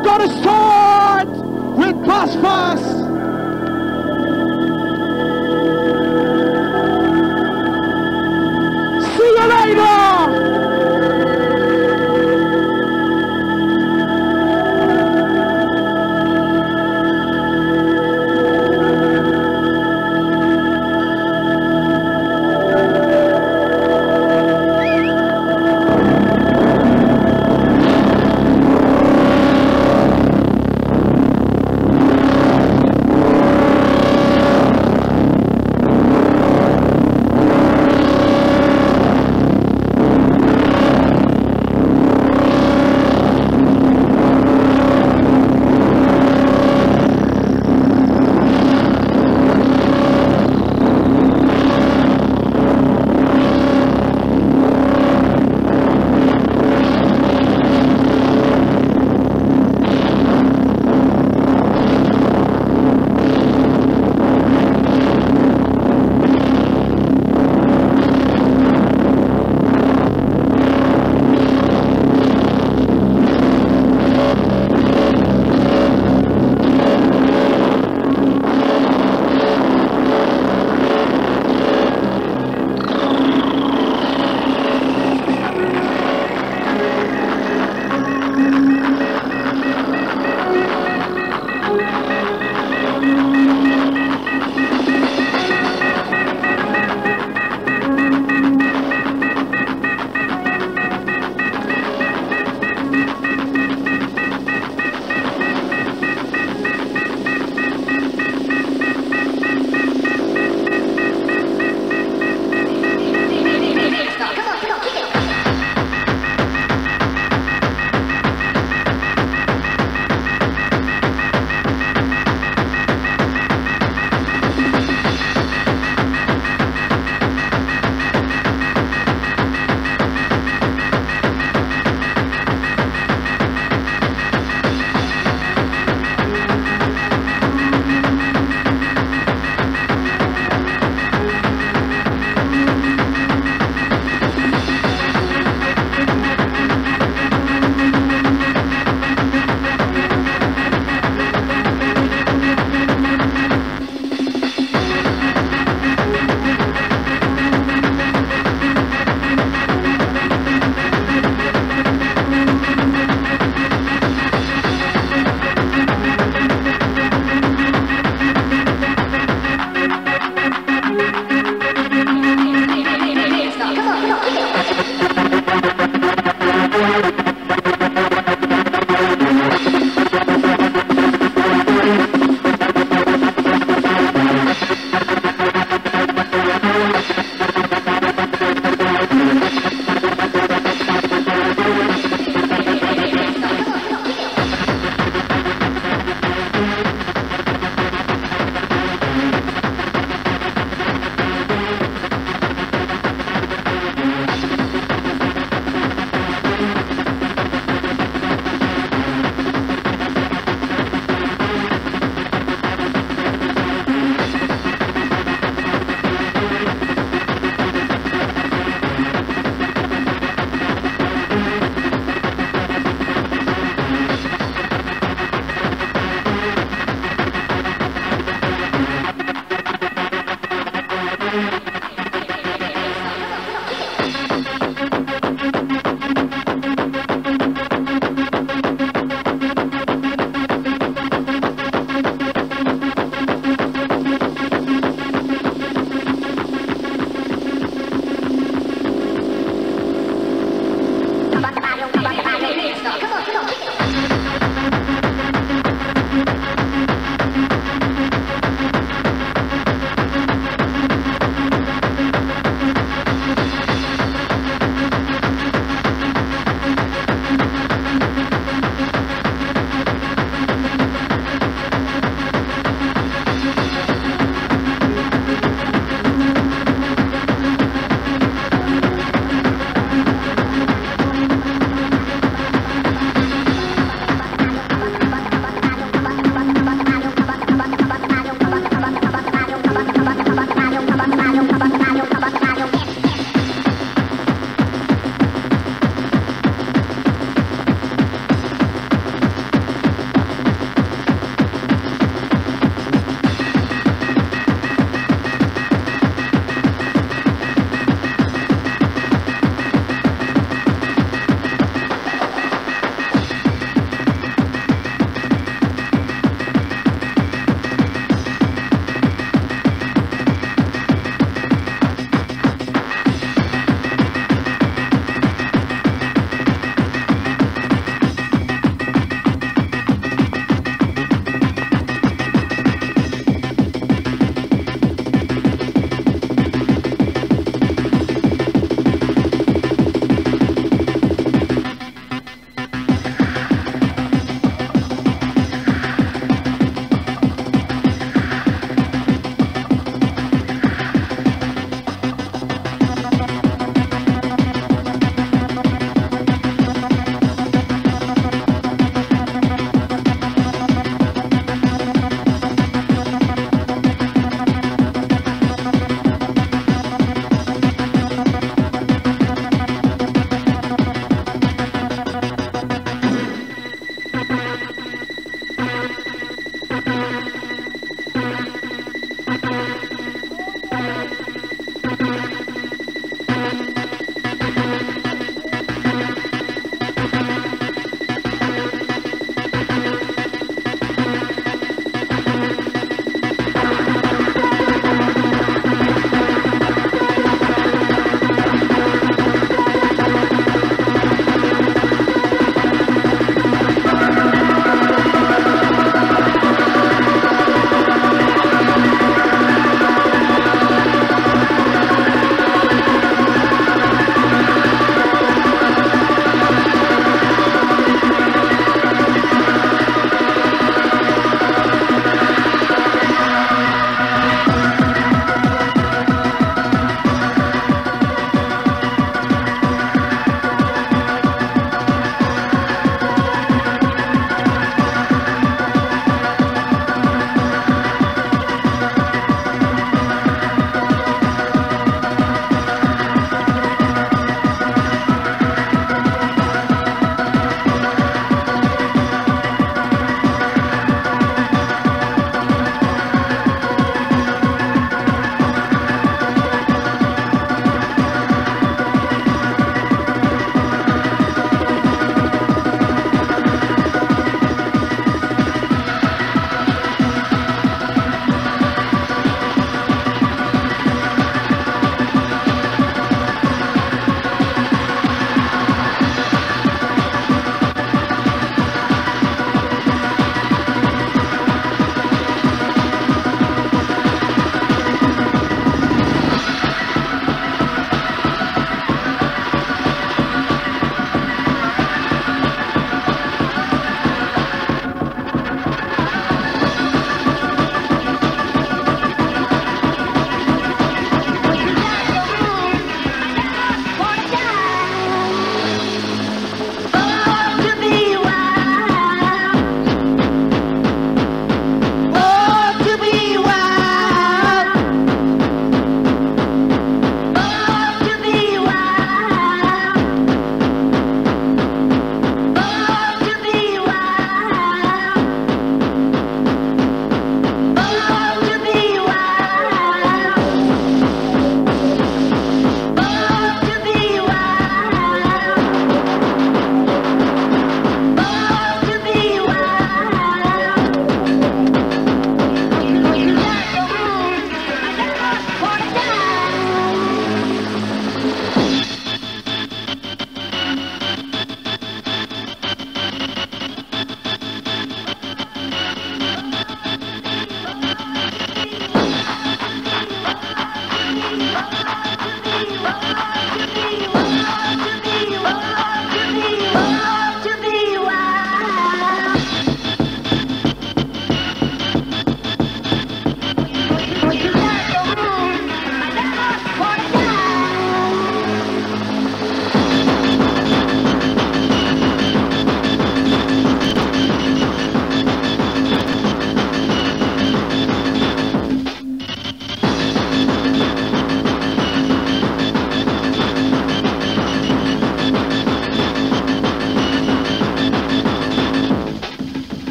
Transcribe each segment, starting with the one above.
We're going to start with Bus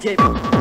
DJ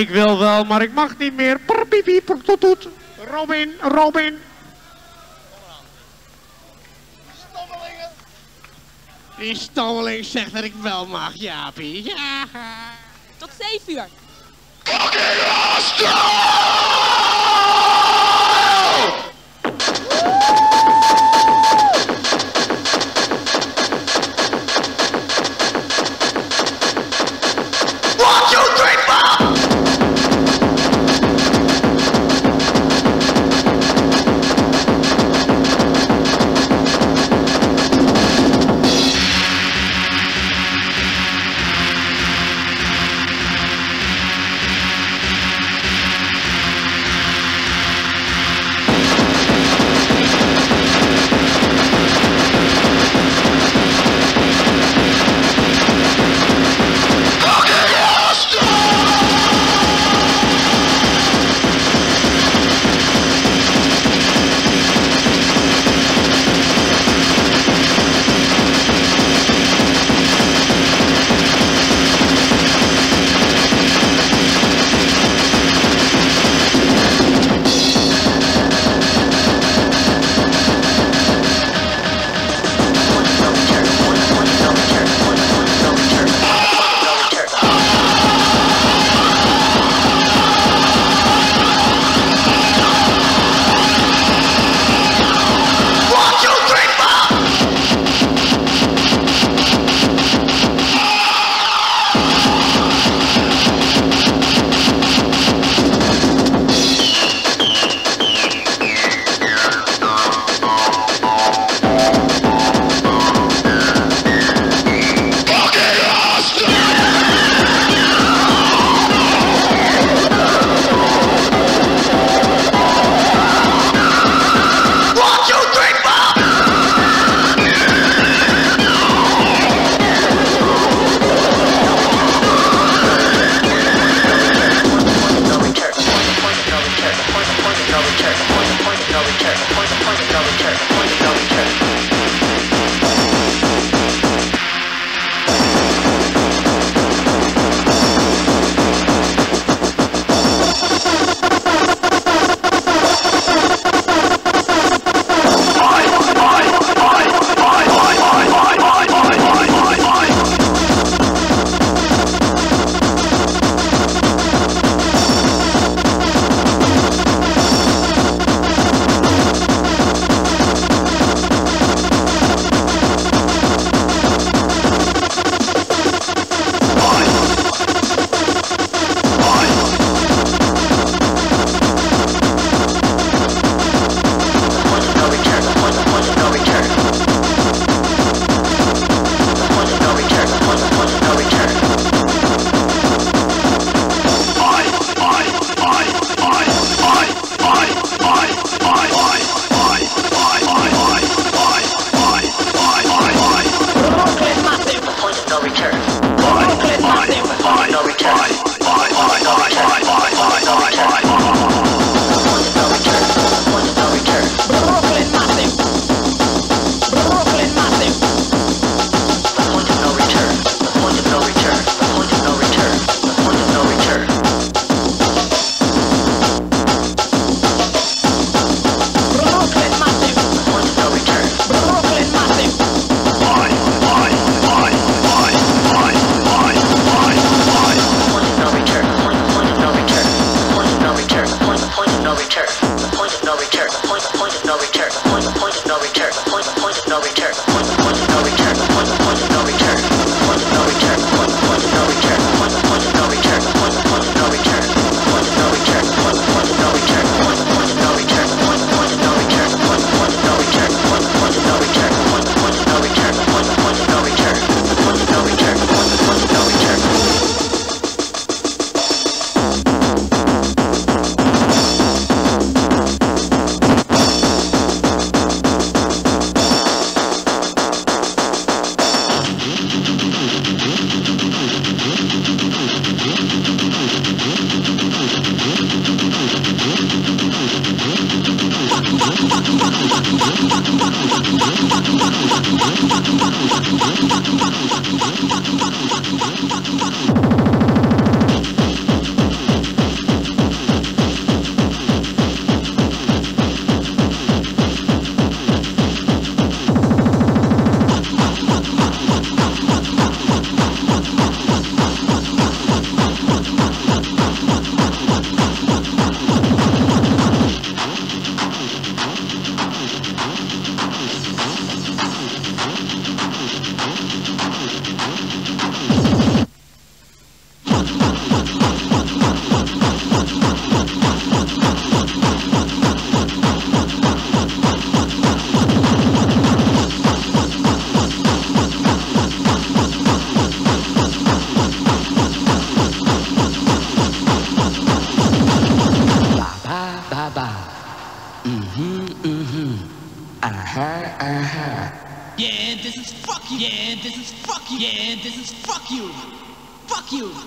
Ik wil wel, maar ik mag niet meer. Robin, Robin. Die stammeling zegt dat ik wel mag, Jaapie. Ja. Tot 7 uur. Yeah, Fucking Fuck you.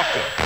Proctor.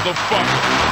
Motherfucker.